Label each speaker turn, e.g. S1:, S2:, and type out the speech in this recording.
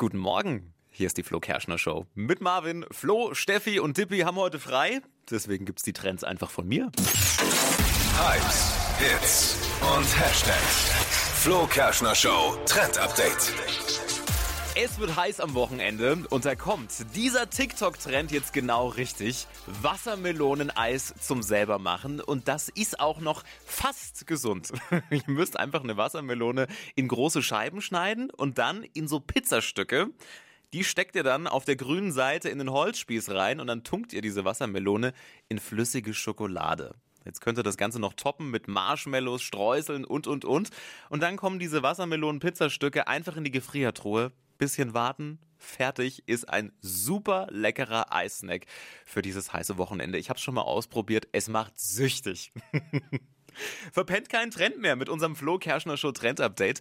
S1: Guten Morgen. Hier ist die Flo Kerschner Show. Mit Marvin, Flo, Steffi und Dippi haben heute frei. Deswegen gibt's die Trends einfach von mir.
S2: Hypes, Hits und Hashtags. Flo Kerschner Show Trend Update.
S1: Es wird heiß am Wochenende und da kommt dieser TikTok-Trend jetzt genau richtig. Wassermeloneneis zum selber machen und das ist auch noch fast gesund. Ihr müsst einfach eine Wassermelone in große Scheiben schneiden und dann in so Pizzastücke. Die steckt ihr dann auf der grünen Seite in den Holzspieß rein und dann tunkt ihr diese Wassermelone in flüssige Schokolade. Jetzt könnt ihr das Ganze noch toppen mit Marshmallows, Streuseln und, und, und. Und dann kommen diese Wassermelonen-Pizzastücke einfach in die Gefriertruhe. Bisschen warten, fertig ist ein super leckerer Eissnack für dieses heiße Wochenende. Ich habe es schon mal ausprobiert, es macht süchtig. Verpennt keinen Trend mehr mit unserem Flo Kerschner Show Trend Update.